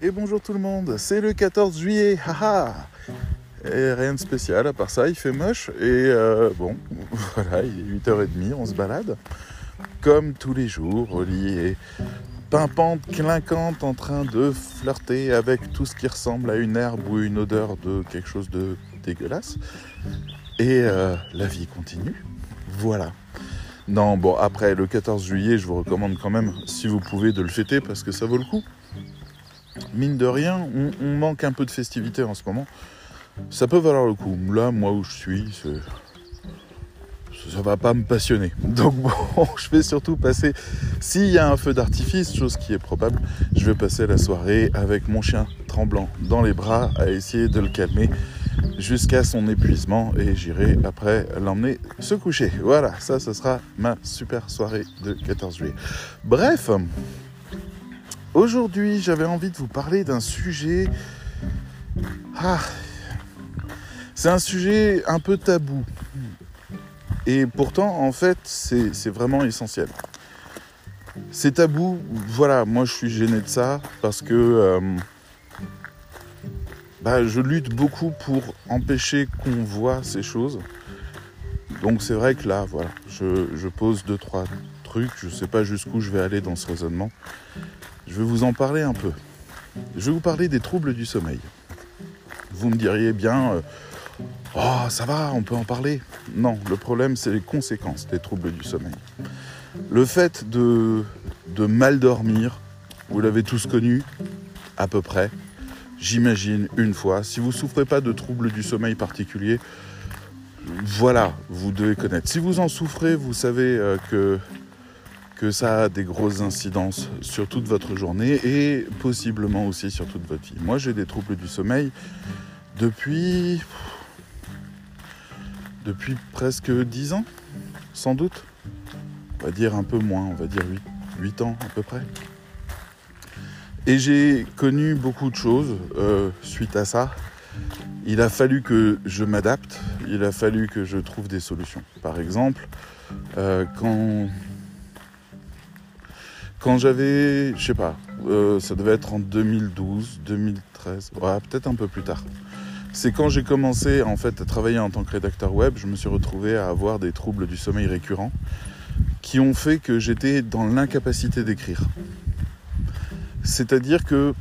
Et bonjour tout le monde, c'est le 14 juillet, haha Et rien de spécial, à part ça, il fait moche, et euh, bon, voilà, il est 8h30, on se balade, comme tous les jours, Oli est pimpante, clinquante, en train de flirter avec tout ce qui ressemble à une herbe ou une odeur de quelque chose de dégueulasse. Et euh, la vie continue, voilà. Non, bon, après le 14 juillet, je vous recommande quand même, si vous pouvez, de le fêter parce que ça vaut le coup mine de rien, on, manque un peu de festivité en ce moment. Ça peut valoir le coup. Là, moi où je suis, ça va pas me passionner. Donc bon, je vais surtout passer, s'il y a un feu d'artifice, chose qui est probable, je vais passer la soirée avec mon chien tremblant dans les bras à essayer de le calmer jusqu'à son épuisement et j'irai après l'emmener se coucher. Voilà, ça ce sera ma super soirée de 14 juillet. Bref, Aujourd'hui, j'avais envie de vous parler d'un sujet. Ah, c'est un sujet un peu tabou. Et pourtant, en fait, c'est vraiment essentiel. C'est tabou, voilà, moi je suis gêné de ça parce que euh, bah, je lutte beaucoup pour empêcher qu'on voit ces choses. Donc c'est vrai que là, voilà, je, pose deux, trois trucs, je ne sais pas jusqu'où je vais aller dans ce raisonnement. Je vais vous en parler un peu. Je vais vous parler des troubles du sommeil. Vous me diriez bien, oh ça va, on peut en parler. Non, le problème c'est les conséquences des troubles du sommeil. Le fait de, de mal dormir, vous l'avez tous connu, à peu près, j'imagine une fois. Si vous ne souffrez pas de troubles du sommeil particuliers, voilà, vous devez connaître. Si vous en souffrez, vous savez euh, que que ça a des grosses incidences sur toute votre journée et possiblement aussi sur toute votre vie. Moi, j'ai des troubles du sommeil depuis depuis presque 10 ans, sans doute. On va dire un peu moins, on va dire 8, 8 ans à peu près. Et j'ai connu beaucoup de choses euh, suite à ça. Il a fallu que je m'adapte, il a fallu que je trouve des solutions. Par exemple, euh, quand quand j'avais, je sais pas, euh, ça devait être en 2012, 2013, ouais, peut-être un peu plus tard. C'est quand j'ai commencé en fait à travailler en tant que rédacteur web, je me suis retrouvé à avoir des troubles du sommeil récurrents qui ont fait que j'étais dans l'incapacité d'écrire. C'est-à-dire que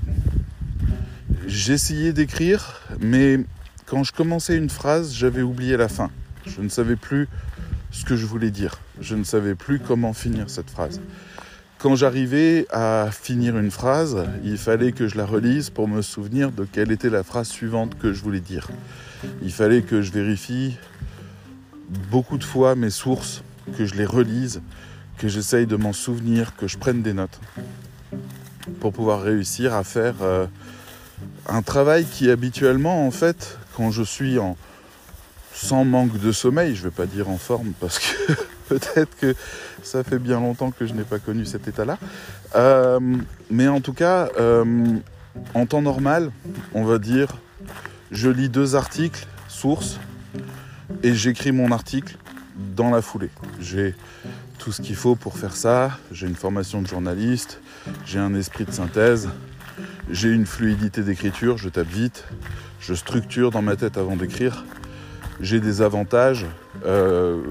j'essayais d'écrire, mais quand je commençais une phrase, j'avais oublié la fin. Je ne savais plus ce que je voulais dire. Je ne savais plus comment finir cette phrase. Quand j'arrivais à finir une phrase, il fallait que je la relise pour me souvenir de quelle était la phrase suivante que je voulais dire. Il fallait que je vérifie beaucoup de fois mes sources, que je les relise, que j'essaye de m'en souvenir, que je prenne des notes pour pouvoir réussir à faire euh, un travail qui habituellement, en fait, quand je suis en sans manque de sommeil, je ne vais pas dire en forme parce que Peut-être que ça fait bien longtemps que je n'ai pas connu cet état-là. Euh, mais en tout cas, euh, en temps normal, on va dire, je lis deux articles, sources, et j'écris mon article dans la foulée. J'ai tout ce qu'il faut pour faire ça. J'ai une formation de journaliste, j'ai un esprit de synthèse, j'ai une fluidité d'écriture, je tape vite, je structure dans ma tête avant d'écrire. J'ai des avantages. Euh,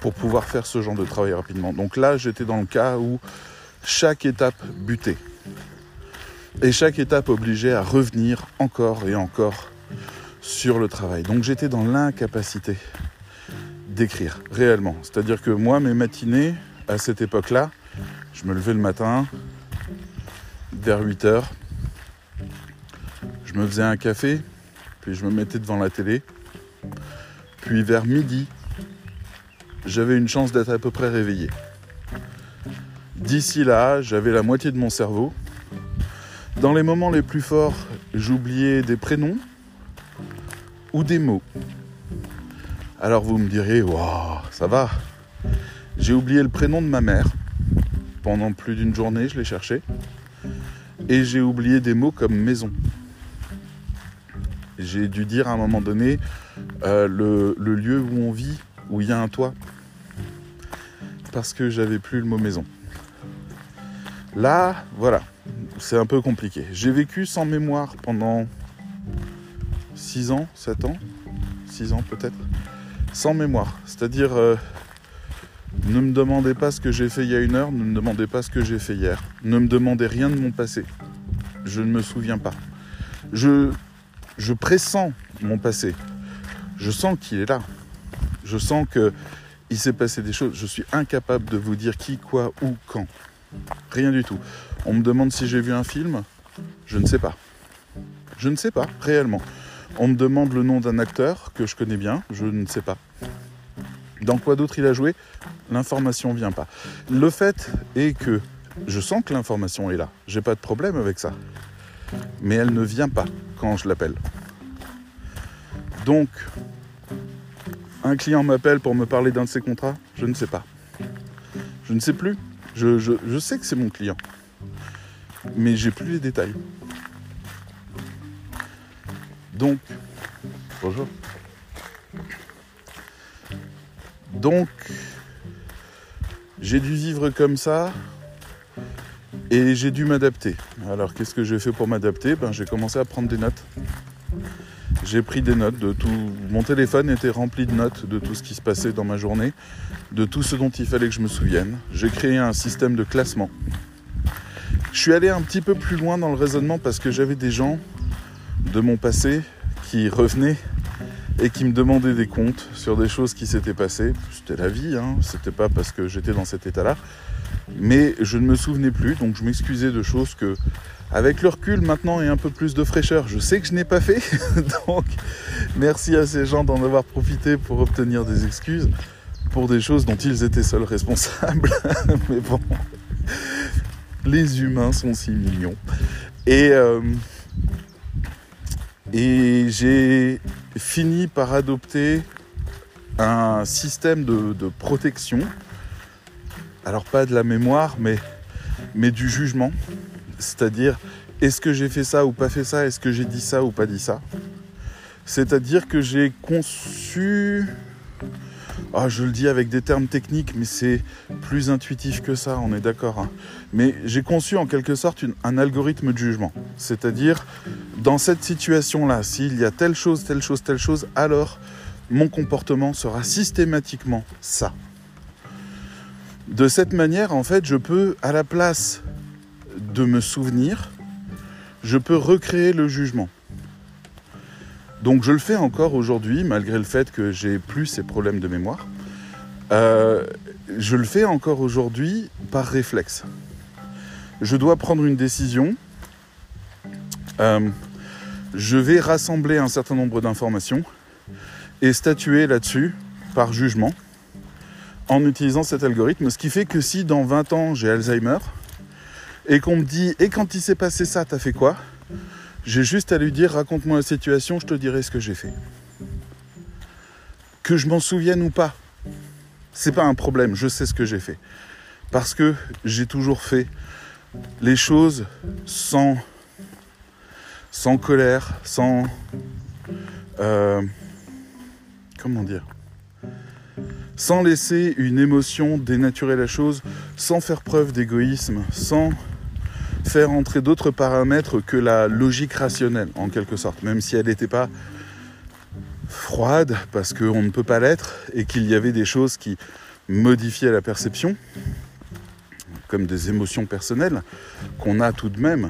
pour pouvoir faire ce genre de travail rapidement. Donc là, j'étais dans le cas où chaque étape butait. Et chaque étape obligeait à revenir encore et encore sur le travail. Donc j'étais dans l'incapacité d'écrire réellement. C'est-à-dire que moi, mes matinées, à cette époque-là, je me levais le matin, vers 8 heures, je me faisais un café, puis je me mettais devant la télé, puis vers midi, j'avais une chance d'être à peu près réveillé. D'ici là, j'avais la moitié de mon cerveau. Dans les moments les plus forts, j'oubliais des prénoms ou des mots. Alors vous me direz, waouh, ça va. J'ai oublié le prénom de ma mère. Pendant plus d'une journée, je l'ai cherché. Et j'ai oublié des mots comme maison. J'ai dû dire à un moment donné euh, le, le lieu où on vit, où il y a un toit parce que j'avais plus le mot maison. Là, voilà. c'est un peu compliqué. J'ai vécu sans mémoire pendant 6 ans, 7 ans, 6 ans peut-être, sans mémoire. C'est-à-dire, euh, ne me demandez pas ce que j'ai fait il y a une heure, ne me demandez pas ce que j'ai fait hier. Ne me demandez rien de mon passé. Je ne me souviens pas. Je, je pressens mon passé. Je sens qu'il est là. Je sens que il s'est passé des choses. Je suis incapable de vous dire qui, quoi, où, quand. Rien du tout. On me demande si j'ai vu un film. Je ne sais pas. Je ne sais pas, réellement. On me demande le nom d'un acteur que je connais bien. Je ne sais pas. Dans quoi d'autre il a joué? L'information vient pas. Le fait est que je sens que l'information est là. J'ai pas de problème avec ça. Mais elle ne vient pas quand je l'appelle. Donc, un client m'appelle pour me parler d'un de ses contrats, je ne sais pas. Je ne sais plus. Je, sais que c'est mon client. Mais j'ai plus les détails. Donc, bonjour. Donc, j'ai dû vivre comme ça et j'ai dû m'adapter. Alors, qu'est-ce que j'ai fait pour m'adapter? Ben, J'ai commencé à prendre des notes. J'ai pris des notes de tout. Mon téléphone était rempli de notes de tout ce qui se passait dans ma journée, de tout ce dont il fallait que je me souvienne. J'ai créé un système de classement. Je suis allé un petit peu plus loin dans le raisonnement parce que j'avais des gens de mon passé qui revenaient et qui me demandaient des comptes sur des choses qui s'étaient passées. C'était la vie, hein. c'était pas parce que j'étais dans cet état-là. Mais je ne me souvenais plus, donc je m'excusais de choses que, avec le recul maintenant et un peu plus de fraîcheur, je sais que je n'ai pas fait. donc merci à ces gens d'en avoir profité pour obtenir des excuses pour des choses dont ils étaient seuls responsables. Mais bon, les humains sont si millions. Et, euh, et j'ai fini par adopter un système de, protection. Alors pas de la mémoire, mais, mais du jugement. C'est-à-dire, est-ce que j'ai fait ça ou pas fait ça? Est-ce que j'ai dit ça ou pas dit ça? C'est-à-dire que j'ai conçu ah, je le dis avec des termes techniques, mais c'est plus intuitif que ça, on est d'accord. Hein. Mais j'ai conçu en quelque sorte un algorithme de jugement. C'est-à-dire, dans cette situation-là, s'il y a telle chose, telle chose, telle chose, alors mon comportement sera systématiquement ça. De cette manière, en fait, je peux, à la place de me souvenir, je peux recréer le jugement. Donc je le fais encore aujourd'hui, malgré le fait que j'ai plus ces problèmes de mémoire. Euh, je le fais encore aujourd'hui par réflexe. Je dois prendre une décision. Euh, je vais rassembler un certain nombre d'informations et statuer là-dessus par jugement en utilisant cet algorithme. Ce qui fait que si dans 20 ans j'ai Alzheimer et qu'on me dit et quand il s'est passé ça, t'as fait quoi? J'ai juste à lui dire raconte-moi la situation, je te dirai ce que j'ai fait. Que je m'en souvienne ou pas, c'est pas un problème, je sais ce que j'ai fait. Parce que j'ai toujours fait les choses sans, sans colère, sans. Euh, comment dire? Sans laisser une émotion dénaturer la chose, sans faire preuve d'égoïsme, sans faire entrer d'autres paramètres que la logique rationnelle, en quelque sorte, même si elle n'était pas froide, parce qu'on ne peut pas l'être, et qu'il y avait des choses qui modifiaient la perception, comme des émotions personnelles, qu'on a tout de même.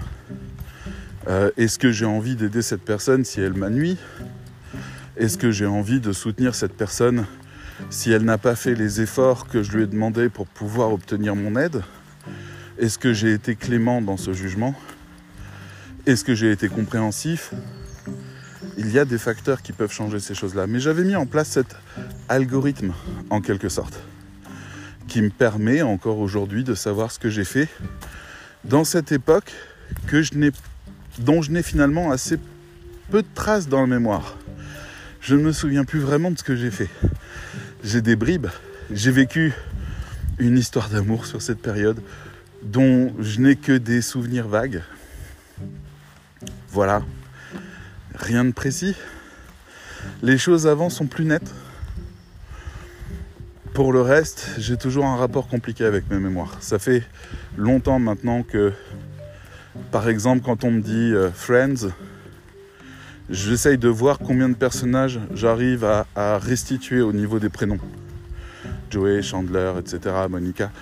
Euh, est-ce que j'ai envie d'aider cette personne si elle m'ennuie? Est-ce que j'ai envie de soutenir cette personne si elle n'a pas fait les efforts que je lui ai demandé pour pouvoir obtenir mon aide? Est-ce que j'ai été clément dans ce jugement? Est-ce que j'ai été compréhensif? Il y a des facteurs qui peuvent changer ces choses-là. Mais j'avais mis en place cet algorithme, en quelque sorte, qui me permet encore aujourd'hui de savoir ce que j'ai fait dans cette époque dont je n'ai finalement assez peu de traces dans la mémoire. Je ne me souviens plus vraiment de ce que j'ai fait. J'ai des bribes. J'ai vécu une histoire d'amour sur cette période dont je n'ai que des souvenirs vagues. Voilà, rien de précis. Les choses avant sont plus nettes. Pour le reste, j'ai toujours un rapport compliqué avec mes mémoires. Ça fait longtemps maintenant que Par exemple, quand on me dit euh, Friends, j'essaye de voir combien de personnages j'arrive à, à, restituer au niveau des prénoms. Joey, Chandler, etc., Monica.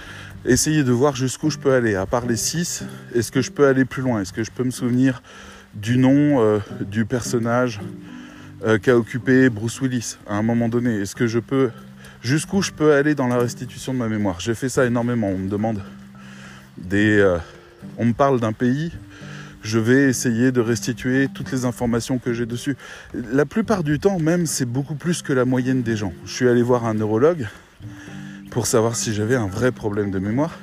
Essayez de voir jusqu'où je peux aller. À part les 6, est-ce que je peux aller plus loin? Est-ce que je peux me souvenir du nom euh, du personnage euh, qu'a occupé Bruce Willis à un moment donné? Est-ce que je peux jusqu'où je peux aller dans la restitution de ma mémoire? J'ai fait ça énormément. On me demande des, euh, on me parle d'un pays. Je vais essayer de restituer toutes les informations que j'ai dessus. La plupart du temps, même, c'est beaucoup plus que la moyenne des gens. Je suis allé voir un neurologue pour savoir si j'avais un vrai problème de mémoire.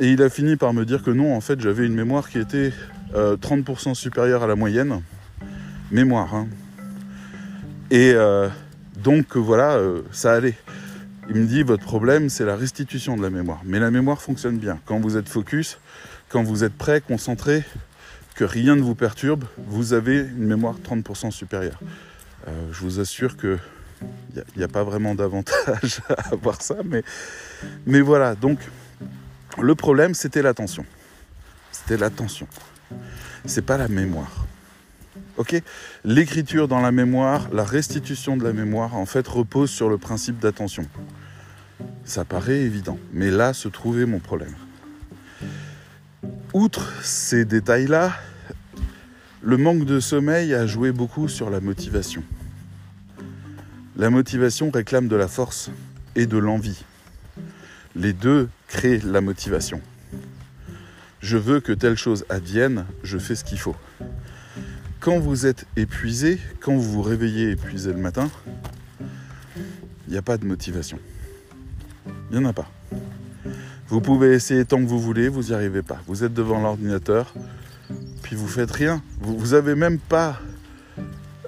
Et il a fini par me dire que non, en fait, j'avais une mémoire qui était 30% supérieure à la moyenne. Mémoire, hein. Et euh, donc voilà, euh, ça allait. Il me dit votre problème c'est la restitution de la mémoire. Mais la mémoire fonctionne bien. Quand vous êtes focus, quand vous êtes prêt, concentré, que rien ne vous perturbe, vous avez une mémoire 30% supérieure. Euh, je vous assure que il n'y a, pas vraiment d'avantage à avoir ça, mais, voilà. Donc le problème c'était l'attention. C'était l'attention. C'est pas la mémoire. Ok? L'écriture dans la mémoire, la restitution de la mémoire, en fait, repose sur le principe d'attention. Ça paraît évident, mais là se trouvait mon problème. Outre ces détails-là, le manque de sommeil a joué beaucoup sur la motivation. La motivation réclame de la force et de l'envie. Les deux créent la motivation. Je veux que telle chose advienne, je fais ce qu'il faut quand vous êtes épuisé, quand vous vous réveillez épuisé le matin, il n'y a pas de motivation. Il n'y en a pas. Vous pouvez essayer tant que vous voulez, vous n'y arrivez pas. Vous êtes devant l'ordinateur, puis vous faites rien. Vous, vous avez même pas.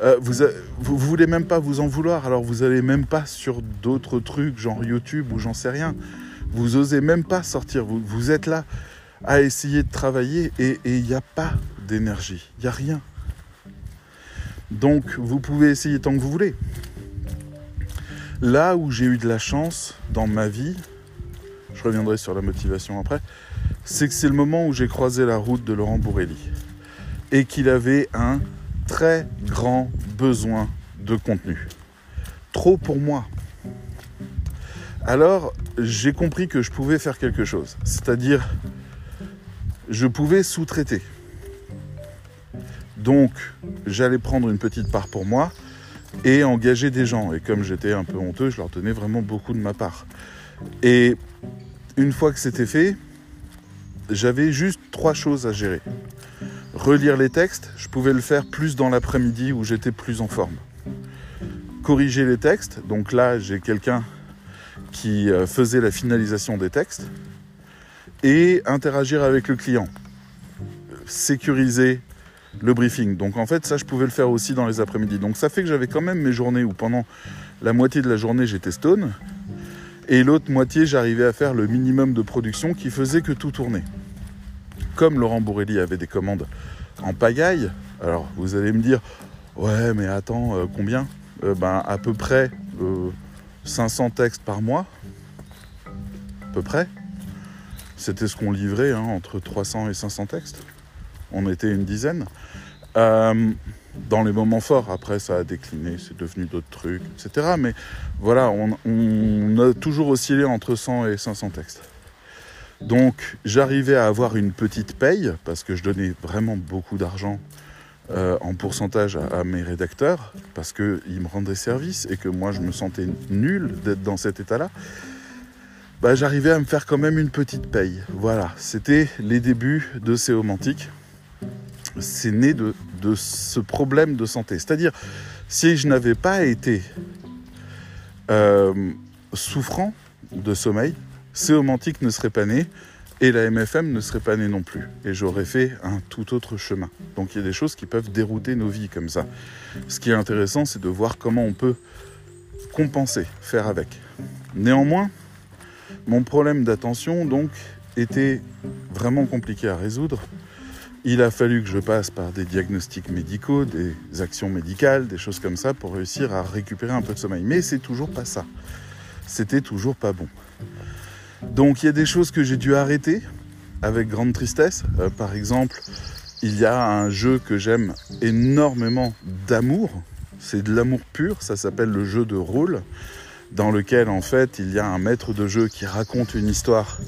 Euh, vous, vous, voulez même pas vous en vouloir, alors vous n'allez même pas sur d'autres trucs, genre YouTube ou j'en sais rien. Vous osez même pas sortir. Vous, vous êtes là à essayer de travailler et il n'y a pas d'énergie. Il n'y a rien. Donc vous pouvez essayer tant que vous voulez. Là où j'ai eu de la chance dans ma vie, je reviendrai sur la motivation après, c'est que c'est le moment où j'ai croisé la route de Laurent Bourrelli et qu'il avait un très grand besoin de contenu. Trop pour moi. Alors j'ai compris que je pouvais faire quelque chose, c'est-à-dire je pouvais sous-traiter. Donc, j'allais prendre une petite part pour moi et engager des gens. Et comme j'étais un peu honteux, je leur donnais vraiment beaucoup de ma part. Et une fois que c'était fait, j'avais juste trois choses à gérer. Relire les textes, je pouvais le faire plus dans l'après-midi où j'étais plus en forme. Corriger les textes, donc là j'ai quelqu'un qui euh, faisait la finalisation des textes. Et interagir avec le client. Sécuriser le briefing. Donc en fait, ça, je pouvais le faire aussi dans les après-midi. Donc ça fait que j'avais quand même mes journées où pendant la moitié de la journée, j'étais stone. Et l'autre moitié, j'arrivais à faire le minimum de production qui faisait que tout tournait. Comme Laurent Bourrelli avait des commandes en pagaille, alors vous allez me dire, ouais, mais attends, euh, combien? Euh, Ben à peu près 500 euh, textes par mois. À peu près. C'était ce qu'on livrait, hein, entre 300 et 500 textes on était une dizaine. Dans les moments forts, après ça a décliné, c'est devenu d'autres trucs, etc. Mais voilà, on, a toujours oscillé entre 100 et 500 textes. Donc j'arrivais à avoir une petite paye, parce que je donnais vraiment beaucoup d'argent euh, en pourcentage à, mes rédacteurs, parce qu'ils me rendaient service et que moi je me sentais nul d'être dans cet état-là. Bah, j'arrivais à me faire quand même une petite paye. Voilà, c'était les débuts de Céomantique c'est né de, ce problème de santé. C'est-à-dire, si je n'avais pas été euh, souffrant de sommeil, Céomantique ne serait pas né et la MFM ne serait pas née non plus. Et j'aurais fait un tout autre chemin. Donc il y a des choses qui peuvent dérouter nos vies comme ça. Ce qui est intéressant, c'est de voir comment on peut compenser, faire avec. Néanmoins, mon problème d'attention, donc, était vraiment compliqué à résoudre il a fallu que je passe par des diagnostics médicaux, des actions médicales, des choses comme ça pour réussir à récupérer un peu de sommeil. Mais c'est toujours pas ça. C'était toujours pas bon. Donc il y a des choses que j'ai dû arrêter avec grande tristesse. Euh, par exemple, il y a un jeu que j'aime énormément d'amour. C'est de l'amour pur, ça s'appelle le jeu de rôle, dans lequel en fait il y a un maître de jeu qui raconte une histoire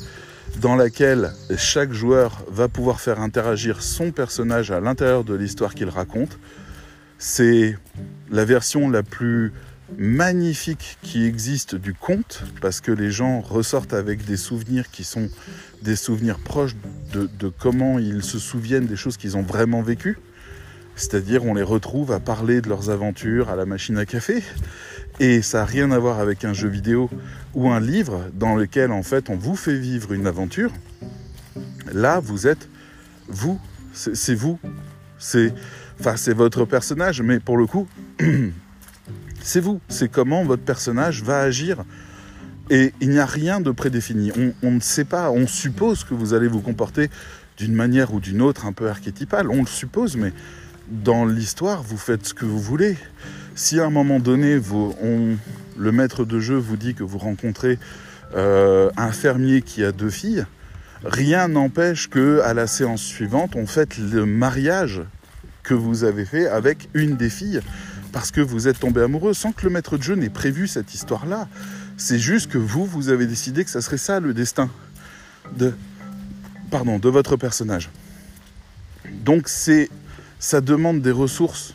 dans laquelle chaque joueur va pouvoir faire interagir son personnage à l'intérieur de l'histoire qu'il raconte. C'est la version la plus magnifique qui existe du conte, parce que les gens ressortent avec des souvenirs qui sont des souvenirs proches de, comment ils se souviennent des choses qu'ils ont vraiment vécues. C'est-à-dire on les retrouve à parler de leurs aventures à la machine à café. Et ça n'a rien à voir avec un jeu vidéo ou un livre dans lequel en fait on vous fait vivre une aventure. Là, vous êtes vous, c'est vous, c'est enfin votre personnage, mais pour le coup, c'est vous, c'est comment votre personnage va agir. Et il n'y a rien de prédéfini. On, ne sait pas, on suppose que vous allez vous comporter d'une manière ou d'une autre un peu archétypale, on le suppose, mais dans l'histoire, vous faites ce que vous voulez. Si à un moment donné, le maître de jeu vous dit que vous rencontrez euh, un fermier qui a deux filles, rien n'empêche que à la séance suivante, on fête le mariage que vous avez fait avec une des filles parce que vous êtes tombé amoureux sans que le maître de jeu n'ait prévu cette histoire-là. C'est juste que vous, vous avez décidé que ça serait ça le destin de, pardon, de votre personnage. Donc c'est, ça demande des ressources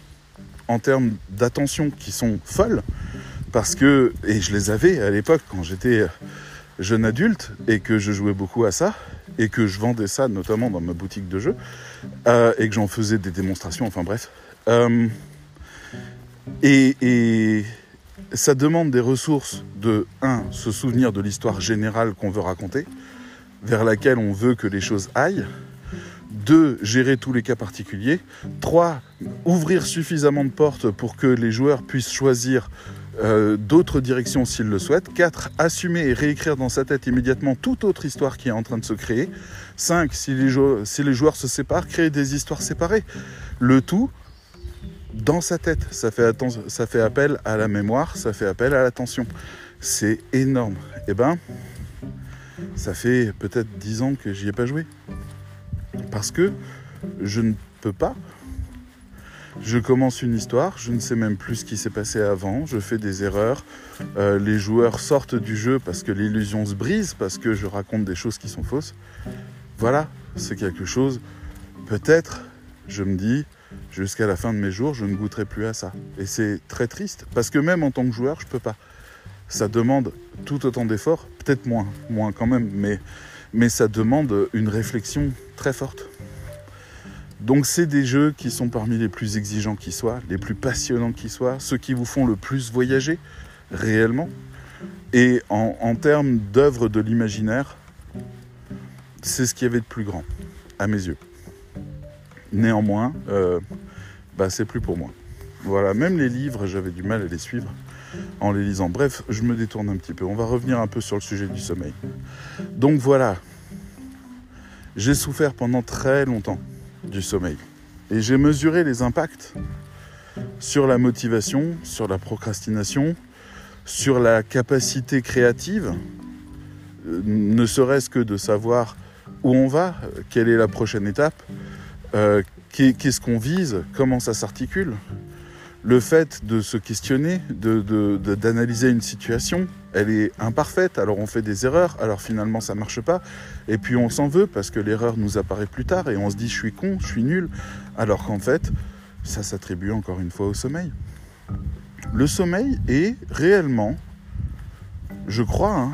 en termes d'attention qui sont folles, parce que, et je les avais à l'époque quand j'étais jeune adulte et que je jouais beaucoup à ça, et que je vendais ça notamment dans ma boutique de jeux, euh, et que j'en faisais des démonstrations, enfin bref. Euh, et, ça demande des ressources de, un, se souvenir de l'histoire générale qu'on veut raconter, vers laquelle on veut que les choses aillent. Deux, gérer tous les cas particuliers. Trois, ouvrir suffisamment de portes pour que les joueurs puissent choisir euh, d'autres directions s'ils le souhaitent. Quatre, assumer et réécrire dans sa tête immédiatement toute autre histoire qui est en train de se créer. Cinq, si les, si les joueurs se séparent, créer des histoires séparées. Le tout dans sa tête. Ça fait, ça fait appel à la mémoire, ça fait appel à l'attention. C'est énorme. Eh ben, ça fait peut-être dix ans que j'y ai pas joué. Parce que je ne peux pas. Je commence une histoire, je ne sais même plus ce qui s'est passé avant, je fais des erreurs, euh, les joueurs sortent du jeu parce que l'illusion se brise, parce que je raconte des choses qui sont fausses. Voilà, c'est quelque chose, peut-être, je me dis, jusqu'à la fin de mes jours, je ne goûterai plus à ça. Et c'est très triste, parce que même en tant que joueur, je peux pas. Ça demande tout autant d'efforts, peut-être moins, moins quand même, mais, mais ça demande une réflexion très forte. Donc c'est des jeux qui sont parmi les plus exigeants qui soient, les plus passionnants qui soient, ceux qui vous font le plus voyager réellement. Et en, en termes d'œuvre de l'imaginaire, c'est ce qu'il y avait de plus grand, à mes yeux. Néanmoins, euh, bah, c'est plus pour moi. Voilà, même les livres, j'avais du mal à les suivre en les lisant. Bref, je me détourne un petit peu. On va revenir un peu sur le sujet du sommeil. Donc voilà, j'ai souffert pendant très longtemps du sommeil. Et j'ai mesuré les impacts sur la motivation, sur la procrastination, sur la capacité créative, euh, ne serait-ce que de savoir où on va, quelle est la prochaine étape, euh, qu'est-ce qu'on vise Comment ça s'articule. Le fait de se questionner, d'analyser une situation, elle est imparfaite, alors on fait des erreurs, alors finalement ça marche pas, et puis on s'en veut parce que l'erreur nous apparaît plus tard et on se dit je suis con, je suis nul, alors qu'en fait ça s'attribue encore une fois au sommeil. Le sommeil est réellement, je crois, hein,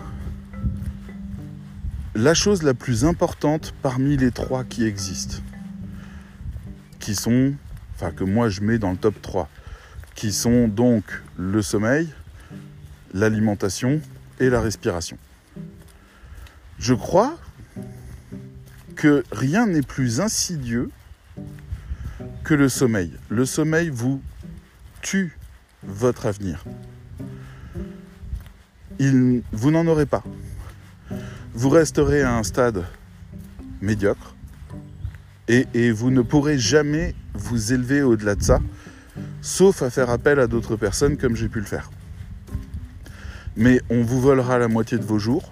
la chose la plus importante parmi les trois qui existent qui sont, enfin que moi je mets dans le top 3, qui sont donc le sommeil, l'alimentation et la respiration. Je crois que rien n'est plus insidieux que le sommeil. Le sommeil vous tue votre avenir. Vous n'en aurez pas. Vous resterez à un stade médiocre et, vous ne pourrez jamais vous élever au-delà de ça, sauf à faire appel à d'autres personnes comme j'ai pu le faire. Mais on vous volera la moitié de vos jours,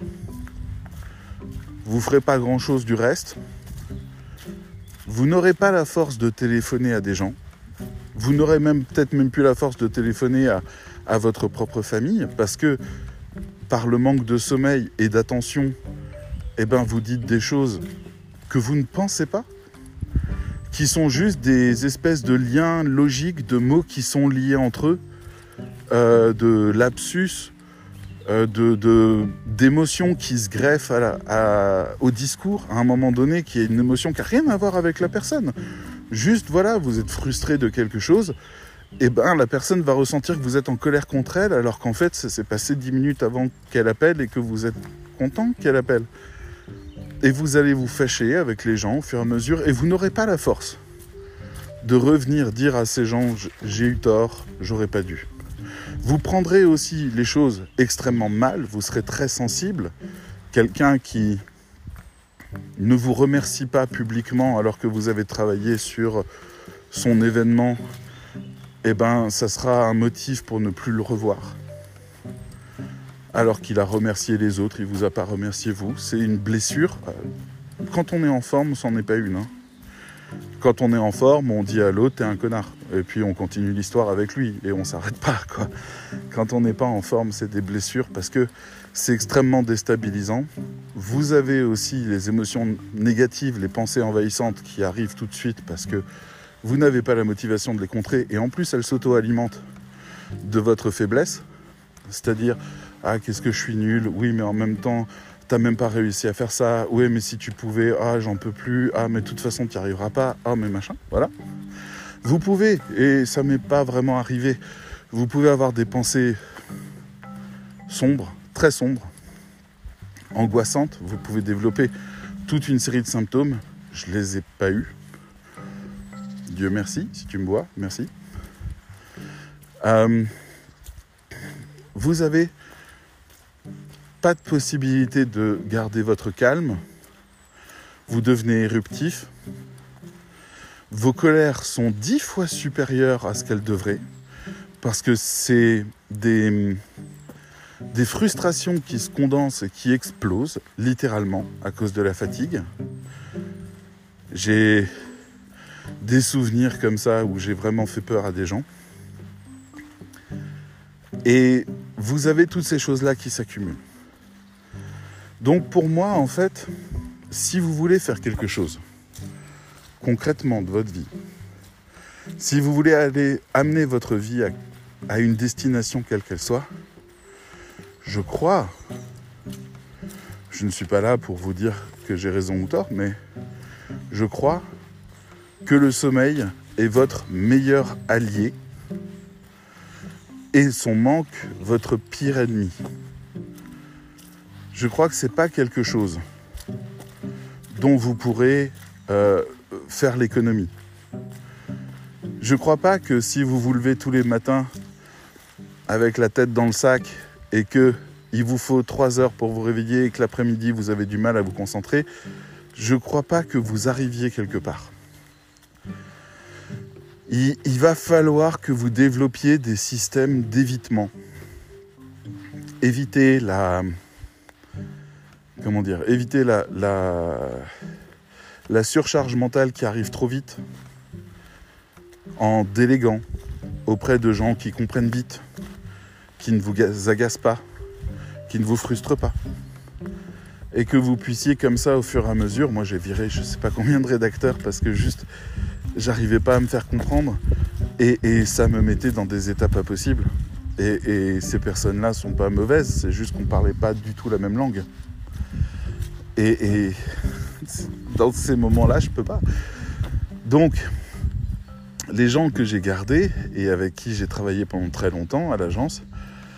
vous ferez pas grand-chose du reste. Vous n'aurez pas la force de téléphoner à des gens. Vous n'aurez même peut-être même plus la force de téléphoner à, à votre propre famille parce que par le manque de sommeil et d'attention, eh ben vous dites des choses que vous ne pensez pas, qui sont juste des espèces de liens logiques, de mots qui sont liés entre eux, euh, de lapsus, euh, de d'émotions qui se greffent au discours à un moment donné, qui est une émotion qui n'a rien à voir avec la personne. Juste voilà, vous êtes frustré de quelque chose, et eh ben la personne va ressentir que vous êtes en colère contre elle, alors qu'en fait ça s'est passé dix minutes avant qu'elle appelle et que vous êtes content qu'elle appelle. Et vous allez vous fâcher avec les gens au fur et à mesure, et vous n'aurez pas la force de revenir dire à ces gens j'ai eu tort, j'aurais pas dû. Vous prendrez aussi les choses extrêmement mal, vous serez très sensible. Quelqu'un qui ne vous remercie pas publiquement alors que vous avez travaillé sur son événement, eh ben, ça sera un motif pour ne plus le revoir. Alors qu'il a remercié les autres, il vous a pas remercié vous. C'est une blessure. Quand on est en forme, c'en est pas une. Hein. Quand on est en forme, on dit à l'autre t'es un connard. Et puis on continue l'histoire avec lui et on s'arrête pas quoi. Quand on n'est pas en forme, c'est des blessures parce que c'est extrêmement déstabilisant. Vous avez aussi les émotions négatives, les pensées envahissantes qui arrivent tout de suite parce que vous n'avez pas la motivation de les contrer et en plus elles s'auto-alimentent de votre faiblesse. C'est-à-dire, ah qu'est-ce que je suis nul, oui mais en même temps t'as même pas réussi à faire ça, oui mais si tu pouvais, ah j'en peux plus, ah mais de toute façon tu n'y arriveras pas, ah mais machin, voilà. Vous pouvez, et ça m'est pas vraiment arrivé, vous pouvez avoir des pensées sombres, très sombres, angoissantes, vous pouvez développer toute une série de symptômes, je les ai pas eus. Dieu merci, si tu me vois, merci. Euh, vous avez pas de possibilité de garder votre calme. Vous devenez éruptif. Vos colères sont dix fois supérieures à ce qu'elles devraient. Parce que c'est des, des frustrations qui se condensent et qui explosent littéralement à cause de la fatigue. J'ai des souvenirs comme ça où j'ai vraiment fait peur à des gens. Et vous avez toutes ces choses-là qui s'accumulent. Donc pour moi, en fait, si vous voulez faire quelque chose concrètement de votre vie, si vous voulez aller amener votre vie à, une destination quelle qu'elle soit, je crois, je ne suis pas là pour vous dire que j'ai raison ou tort, mais je crois que le sommeil est votre meilleur allié et son manque votre pire ennemi je crois que ce n'est pas quelque chose dont vous pourrez euh, faire l'économie. Je ne crois pas que si vous vous levez tous les matins avec la tête dans le sac et que il vous faut trois heures pour vous réveiller et que l'après-midi vous avez du mal à vous concentrer, je ne crois pas que vous arriviez quelque part. il va falloir que vous développiez des systèmes d'évitement. Éviter la, comment dire, éviter la, surcharge mentale qui arrive trop vite en déléguant auprès de gens qui comprennent vite, qui ne vous agacent pas, qui ne vous frustrent pas. Et que vous puissiez comme ça au fur et à mesure, moi j'ai viré je ne sais pas combien de rédacteurs parce que juste j'arrivais pas à me faire comprendre et, ça me mettait dans des états pas possibles. Et, et ces personnes-là sont pas mauvaises, c'est juste qu'on parlait pas du tout la même langue. Et, dans ces moments-là, je peux pas. Donc, les gens que j'ai gardés et avec qui j'ai travaillé pendant très longtemps à l'agence,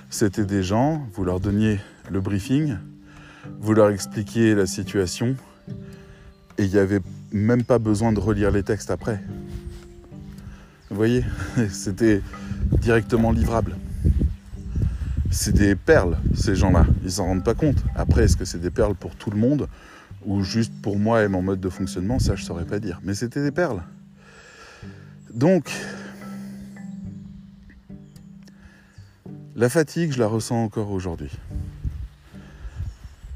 c'était des gens, vous leur donniez le briefing, vous leur expliquiez la situation, et il n'y avait même pas besoin de relire les textes après. Vous voyez, c'était directement livrable c'est des perles, ces gens-là. Ils s'en rendent pas compte. Après, est-ce que c'est des perles pour tout le monde ou juste pour moi et mon mode de fonctionnement? Ça, je saurais pas dire. Mais c'était des perles. Donc, la fatigue, je la ressens encore aujourd'hui.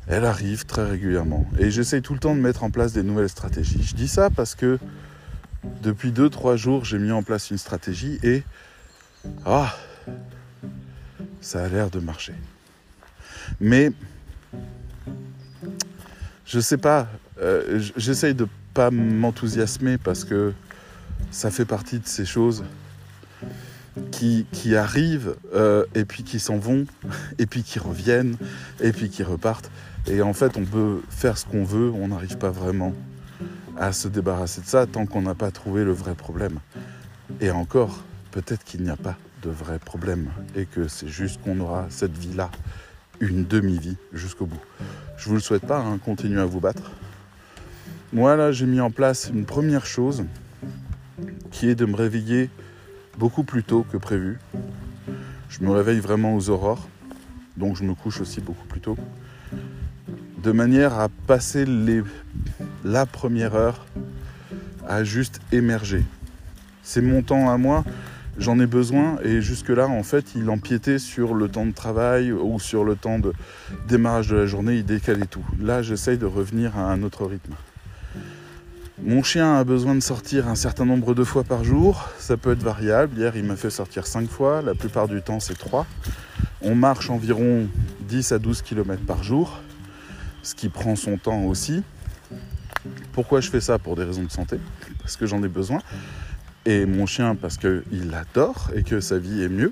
elle arrive très régulièrement. Et j'essaye tout le temps de mettre en place des nouvelles stratégies. Je dis ça parce que depuis 2-3 jours, j'ai mis en place une stratégie et ah, ça a l'air de marcher. Mais je sais pas, euh, j'essaye de pas m'enthousiasmer parce que ça fait partie de ces choses qui, qui arrivent euh, et puis qui s'en vont et puis qui reviennent et puis qui repartent. Et en fait, on peut faire ce qu'on veut, on n'arrive pas vraiment à se débarrasser de ça tant qu'on n'a pas trouvé le vrai problème. Et encore, peut-être qu'il n'y a pas de vrai problème et que c'est juste qu'on aura cette vie-là, une demi-vie jusqu'au bout. Je vous le souhaite pas, hein, continuez à vous battre. Moi là, j'ai mis en place une première chose qui est de me réveiller beaucoup plus tôt que prévu. Je me réveille vraiment aux aurores, donc je me couche aussi beaucoup plus tôt, de manière à passer la première heure à juste émerger. C'est mon temps à moi, j'en ai besoin et jusque-là, en fait, il empiétait sur le temps de travail ou sur le temps de démarrage de la journée, il décalait tout. Là, j'essaye de revenir à un autre rythme. Mon chien a besoin de sortir un certain nombre de fois par jour. Ça peut être variable. Hier, il m'a fait sortir 5 fois. La plupart du temps, c'est 3. On marche environ 10 à 12 km par jour, ce qui prend son temps aussi. Pourquoi je fais ça? Pour des raisons de santé, parce que j'en ai besoin. Et mon chien, parce qu'il adore et que sa vie est mieux.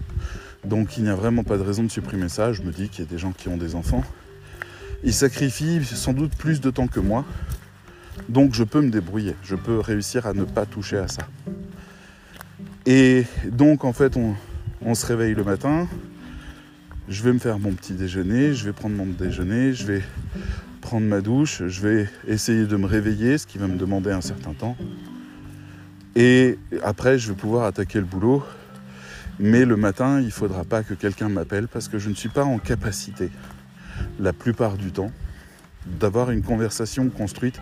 Donc il n'y a vraiment pas de raison de supprimer ça. Je me dis qu'il y a des gens qui ont des enfants. Ils sacrifient sans doute plus de temps que moi donc je peux me débrouiller, je peux réussir à ne pas toucher à ça. Et donc en fait on, se réveille le matin, je vais me faire mon petit déjeuner, je vais prendre mon déjeuner, je vais prendre ma douche, je vais essayer de me réveiller, ce qui va me demander un certain temps. Et après je vais pouvoir attaquer le boulot. Mais le matin, il ne faudra pas que quelqu'un m'appelle parce que je ne suis pas en capacité, la plupart du temps, d'avoir une conversation construite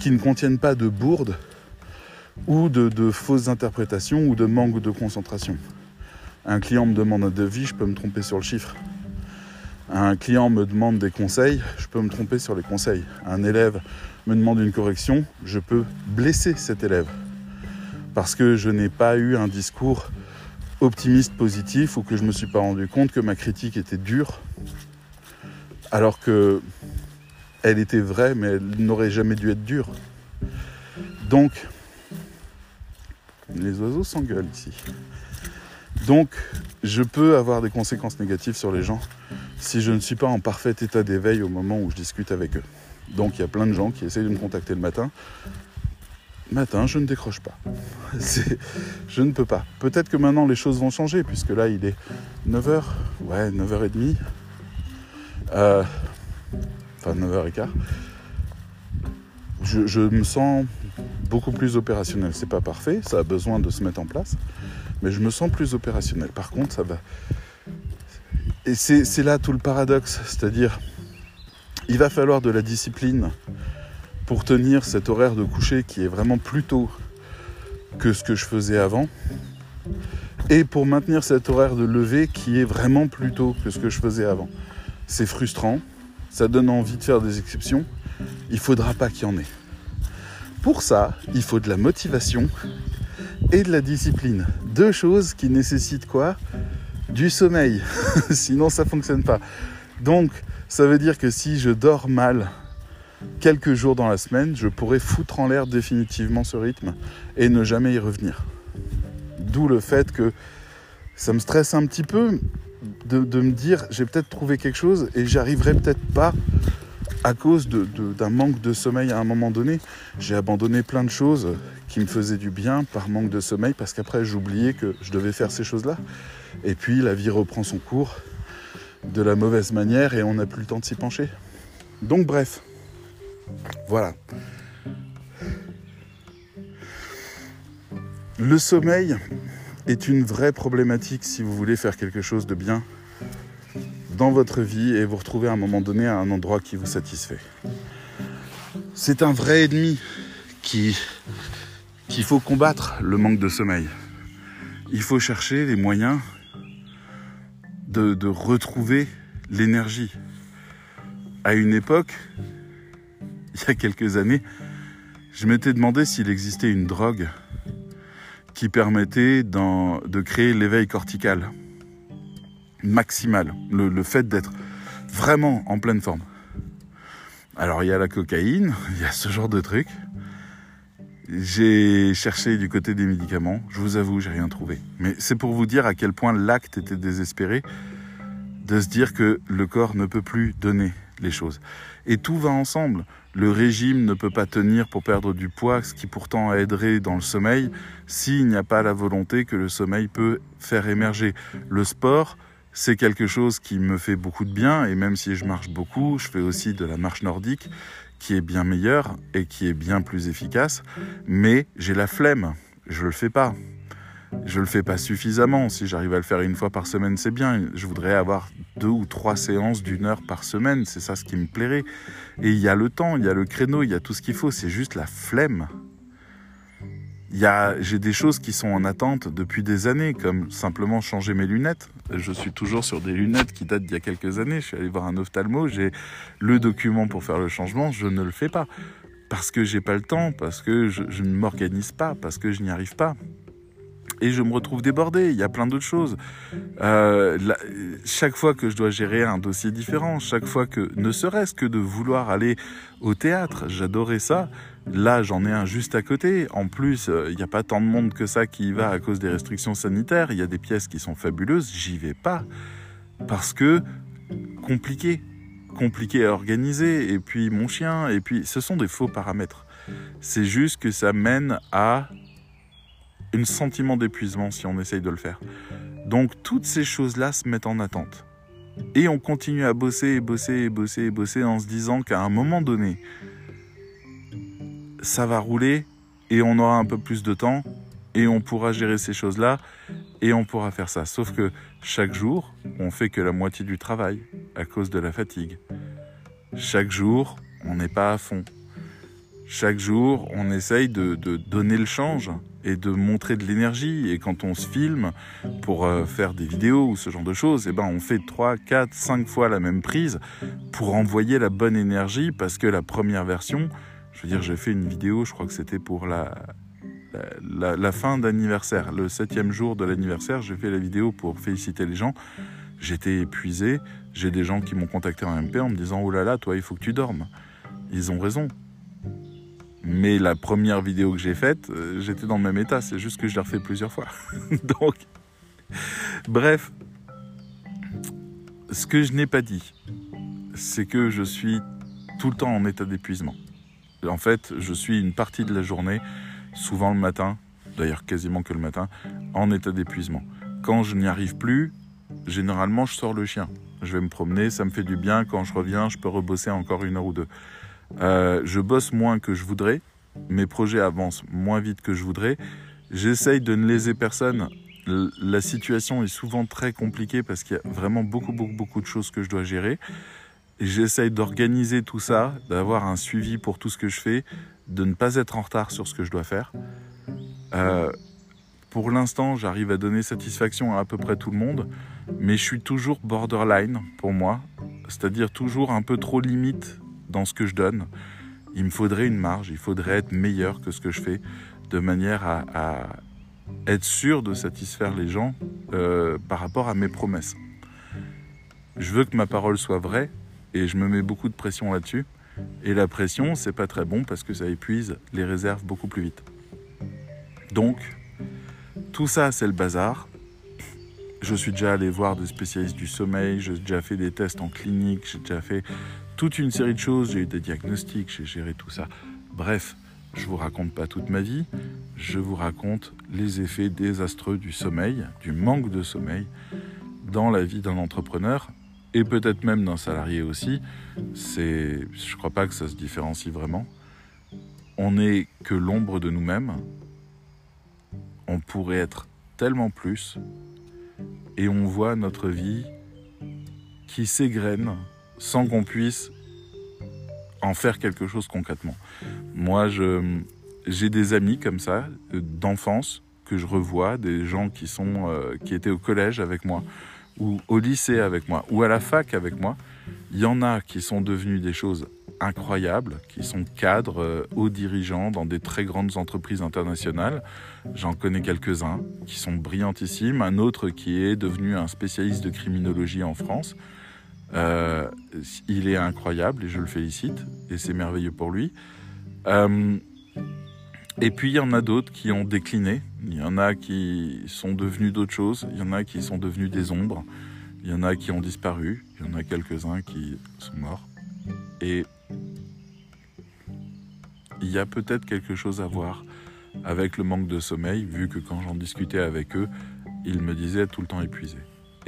qui ne contiennent pas de bourdes ou de, fausses interprétations ou de manque de concentration. Un client me demande un devis, je peux me tromper sur le chiffre. Un client me demande des conseils, je peux me tromper sur les conseils. Un élève me demande une correction, je peux blesser cet élève. Parce que je n'ai pas eu un discours optimiste positif ou que je ne me suis pas rendu compte que ma critique était dure. Alors que elle était vraie, mais elle n'aurait jamais dû être dure. Donc, les oiseaux s'engueulent ici. Donc, je peux avoir des conséquences négatives sur les gens si je ne suis pas en parfait état d'éveil au moment où je discute avec eux. Donc, il y a plein de gens qui essayent de me contacter le matin. Matin, je ne décroche pas. Je ne peux pas. Peut-être que maintenant les choses vont changer, puisque là il est 9h, ouais, 9h30. Euh, enfin 9h15, je, me sens beaucoup plus opérationnel. C'est pas parfait, ça a besoin de se mettre en place, mais je me sens plus opérationnel. Par contre, ça va. Et c'est là tout le paradoxe, c'est-à-dire, il va falloir de la discipline pour tenir cet horaire de coucher qui est vraiment plus tôt que ce que je faisais avant, et pour maintenir cet horaire de lever qui est vraiment plus tôt que ce que je faisais avant. C'est frustrant, ça donne envie de faire des exceptions, il faudra pas qu'il y en ait. Pour ça, il faut de la motivation et de la discipline. Deux choses qui nécessitent quoi? Du sommeil. Sinon, ça fonctionne pas. Donc, ça veut dire que si je dors mal quelques jours dans la semaine, je pourrais foutre en l'air définitivement ce rythme et ne jamais y revenir. D'où le fait que ça me stresse un petit peu, de, me dire j'ai peut-être trouvé quelque chose et j'arriverai peut-être pas à cause d'un manque de sommeil à un moment donné. J'ai abandonné plein de choses qui me faisaient du bien par manque de sommeil parce qu'après j'oubliais que je devais faire ces choses-là. Et puis la vie reprend son cours de la mauvaise manière et on n'a plus le temps de s'y pencher. Donc bref, voilà. Le sommeil, est une vraie problématique si vous voulez faire quelque chose de bien dans votre vie et vous retrouver à un moment donné à un endroit qui vous satisfait. C'est un vrai ennemi qui qu'il faut combattre le manque de sommeil. Il faut chercher les moyens de, de retrouver l'énergie. à une époque, il y a quelques années, je m'étais demandé s'il existait une drogue qui permettait de créer l'éveil cortical maximal, le, fait d'être vraiment en pleine forme. Alors il y a la cocaïne, il y a ce genre de truc. J'ai cherché du côté des médicaments, je vous avoue, j'ai rien trouvé. Mais c'est pour vous dire à quel point l'acte était désespéré de se dire que le corps ne peut plus donner les choses. Et tout va ensemble. Le régime ne peut pas tenir pour perdre du poids, ce qui pourtant aiderait dans le sommeil, s'il n'y a pas la volonté que le sommeil peut faire émerger. Le sport, c'est quelque chose qui me fait beaucoup de bien, et même si je marche beaucoup, je fais aussi de la marche nordique, qui est bien meilleure et qui est bien plus efficace, mais j'ai la flemme, je le fais pas. Je le fais pas suffisamment. Si j'arrive à le faire une fois par semaine, c'est bien. Je voudrais avoir deux ou trois séances d'une heure par semaine. C'est ça ce qui me plairait. Et il y a le temps, il y a le créneau, il y a tout ce qu'il faut. C'est juste la flemme. J'ai des choses qui sont en attente depuis des années, comme simplement changer mes lunettes. Je suis toujours sur des lunettes qui datent d'il y a quelques années. Je suis allé voir un ophtalmo, j'ai le document pour faire le changement, je ne le fais pas. Parce que j'ai pas le temps, parce que je ne m'organise pas, parce que je n'y arrive pas et je me retrouve débordé. Il y a plein d'autres choses. Euh, chaque fois que je dois gérer un dossier différent, chaque fois que, ne serait-ce que de vouloir aller au théâtre, j'adorais ça. Là, j'en ai un juste à côté. En plus, euh, il n'y a pas tant de monde que ça qui y va à cause des restrictions sanitaires. Il y a des pièces qui sont fabuleuses. J'y vais pas parce que compliqué, compliqué à organiser. Et puis mon chien. Et puis, ce sont des faux paramètres. C'est juste que ça mène à un sentiment d'épuisement si on essaye de le faire. Donc toutes ces choses-là se mettent en attente. Et on continue à bosser et bosser et bosser et bosser en se disant qu'à un moment donné, ça va rouler et on aura un peu plus de temps et on pourra gérer ces choses-là et on pourra faire ça. Sauf que chaque jour, on fait que la moitié du travail à cause de la fatigue. Chaque jour, on n'est pas à fond. Chaque jour, on essaye de, de donner le change et de montrer de l'énergie. Et quand on se filme pour euh, faire des vidéos ou ce genre de choses, eh ben on fait 3, 4, 5 fois la même prise pour envoyer la bonne énergie parce que la première version, je veux dire, j'ai fait une vidéo, je crois que c'était pour la, la, la fin d'anniversaire, le septième jour de l'anniversaire, j'ai fait la vidéo pour féliciter les gens. J'étais épuisé, j'ai des gens qui m'ont contacté en MP en me disant Oh là là, toi, il faut que tu dormes. Ils ont raison. Mais la première vidéo que j'ai faite, euh, j'étais dans le même état. C'est juste que je l'ai refait plusieurs fois. Donc, bref, ce que je n'ai pas dit, c'est que je suis tout le temps en état d'épuisement. En fait, je suis une partie de la journée, souvent le matin, d'ailleurs quasiment que le matin, en état d'épuisement. Quand je n'y arrive plus, généralement je sors le chien. Je vais me promener, ça me fait du bien. Quand je reviens, je peux rebosser encore une heure ou deux. Euh, je bosse moins que je voudrais, mes projets avancent moins vite que je voudrais. J'essaye de ne léser personne. La situation est souvent très compliquée parce qu'il y a vraiment beaucoup, beaucoup, beaucoup de choses que je dois gérer. J'essaye d'organiser tout ça, d'avoir un suivi pour tout ce que je fais, de ne pas être en retard sur ce que je dois faire. Euh, pour l'instant, j'arrive à donner satisfaction à à peu près tout le monde, mais je suis toujours borderline pour moi, c'est-à-dire toujours un peu trop limite dans ce que je donne. Il me faudrait une marge, il faudrait être meilleur que ce que je fais, de manière à, être sûr de satisfaire les gens euh, par rapport à mes promesses. Je veux que ma parole soit vraie et je me mets beaucoup de pression là-dessus. Et la pression, c'est pas très bon parce que ça épuise les réserves beaucoup plus vite. Donc, tout ça, c'est le bazar. Je suis déjà allé voir des spécialistes du sommeil, j'ai déjà fait des tests en clinique, j'ai déjà fait toute une série de choses, j'ai eu des diagnostics, j'ai géré tout ça. Bref, je vous raconte pas toute ma vie, je vous raconte les effets désastreux du sommeil, du manque de sommeil dans la vie d'un entrepreneur et peut-être même d'un salarié aussi. C'est, je crois pas que ça se différencie vraiment. On n'est que l'ombre de nous-mêmes. On pourrait être tellement plus et on voit notre vie qui s'égrène sans qu'on puisse en faire quelque chose concrètement. Moi, j'ai des amis comme ça, d'enfance, que je revois, des gens qui, sont, euh, qui étaient au collège avec moi, ou au lycée avec moi, ou à la fac avec moi, Il y en a qui sont devenus des choses incroyables, qui sont cadres, euh, hauts dirigeants dans des très grandes entreprises internationales. J'en connais quelques-uns qui sont brillantissimes. Un autre qui est devenu un spécialiste de criminologie en France. Euh, il est incroyable et je le félicite et c'est merveilleux pour lui. Euh, et puis il y en a d'autres qui ont décliné. Il y en a qui sont devenus d'autres choses. Il y en a qui sont devenus des ombres. Il y en a qui ont disparu. Il y en a quelques-uns qui sont morts. Et il y a peut-être quelque chose à voir avec le manque de sommeil, vu que quand j'en discutais avec eux, ils me disaient tout le temps épuisé.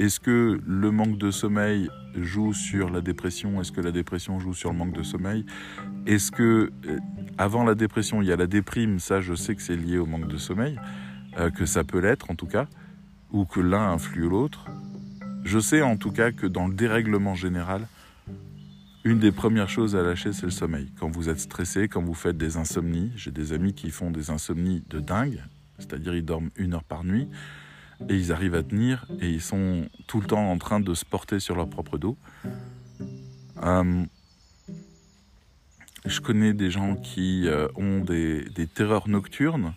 Est-ce que le manque de sommeil joue sur la dépression? Est-ce que la dépression joue sur le manque de sommeil? Est-ce que euh, avant la dépression, il y a la déprime? Ça, je sais que c'est lié au manque de sommeil, euh, que ça peut l'être en tout cas, ou que l'un influe l'autre. Je sais en tout cas que dans le dérèglement général, une des premières choses à lâcher, c'est le sommeil. Quand vous êtes stressé, quand vous faites des insomnies, j'ai des amis qui font des insomnies de dingue, c'est-à-dire ils dorment une heure par nuit et ils arrivent à tenir et ils sont tout le temps en train de se porter sur leur propre dos. Euh, je connais des gens qui euh, ont des, terreurs nocturnes.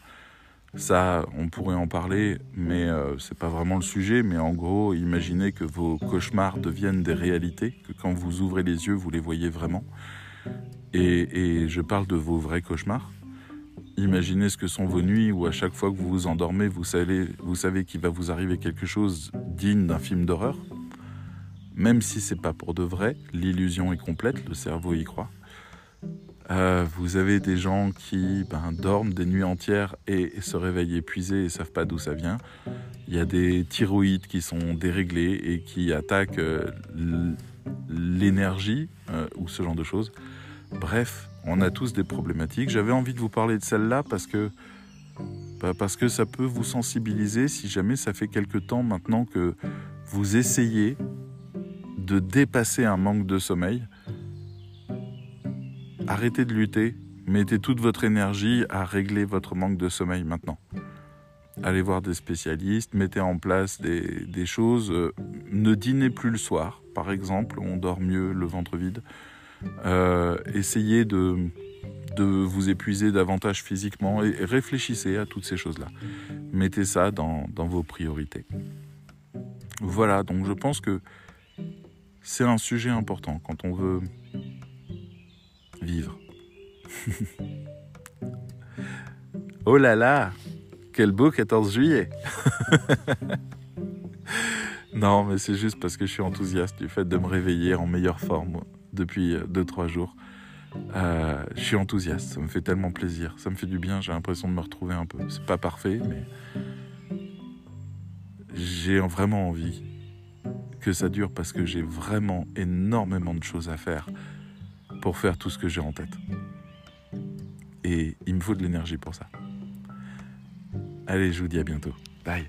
Ça, on pourrait en parler, mais euh, c'est pas vraiment le sujet. Mais en gros, imaginez que vos cauchemars deviennent des réalités, que quand vous ouvrez les yeux, vous les voyez vraiment. Et, je parle de vos vrais cauchemars. Imaginez ce que sont vos nuits où à chaque fois que vous vous endormez, vous savez, qu'il va vous arriver quelque chose digne d'un film d'horreur. Même si c'est pas pour de vrai, l'illusion est complète, le cerveau y croit. Euh, vous avez des gens qui ben, dorment des nuits entières et, se réveillent épuisés et savent pas d'où ça vient. Il y a des thyroïdes qui sont déréglés et qui attaquent euh, l'énergie euh, ou ce genre de choses. Bref, on a tous des problématiques. J'avais envie de vous parler de celle-là parce que bah, parce que ça peut vous sensibiliser si jamais ça fait quelque temps maintenant que vous essayez de dépasser un manque de sommeil Arrêtez de lutter, mettez toute votre énergie à régler votre manque de sommeil maintenant. Allez voir des spécialistes, mettez en place des, choses. Euh, ne dînez plus le soir, par exemple, on dort mieux le ventre vide. Euh, essayez de, de vous épuiser davantage physiquement et, réfléchissez à toutes ces choses-là. Mettez ça dans, dans vos priorités. Voilà, donc je pense que c'est un sujet important quand on veut vivre. oh là là, quel beau 14 juillet Non, mais c'est juste parce que je suis enthousiaste du fait de me réveiller en meilleure forme depuis 2-3 jours. Euh, je suis enthousiaste, ça me fait tellement plaisir, ça me fait du bien, j'ai l'impression de me retrouver un peu. C'est pas parfait, mais j'ai vraiment envie que ça dure parce que j'ai vraiment énormément de choses à faire pour faire tout ce que j'ai en tête. Et il me faut de l'énergie pour ça. Allez, je vous dis à bientôt. Bye.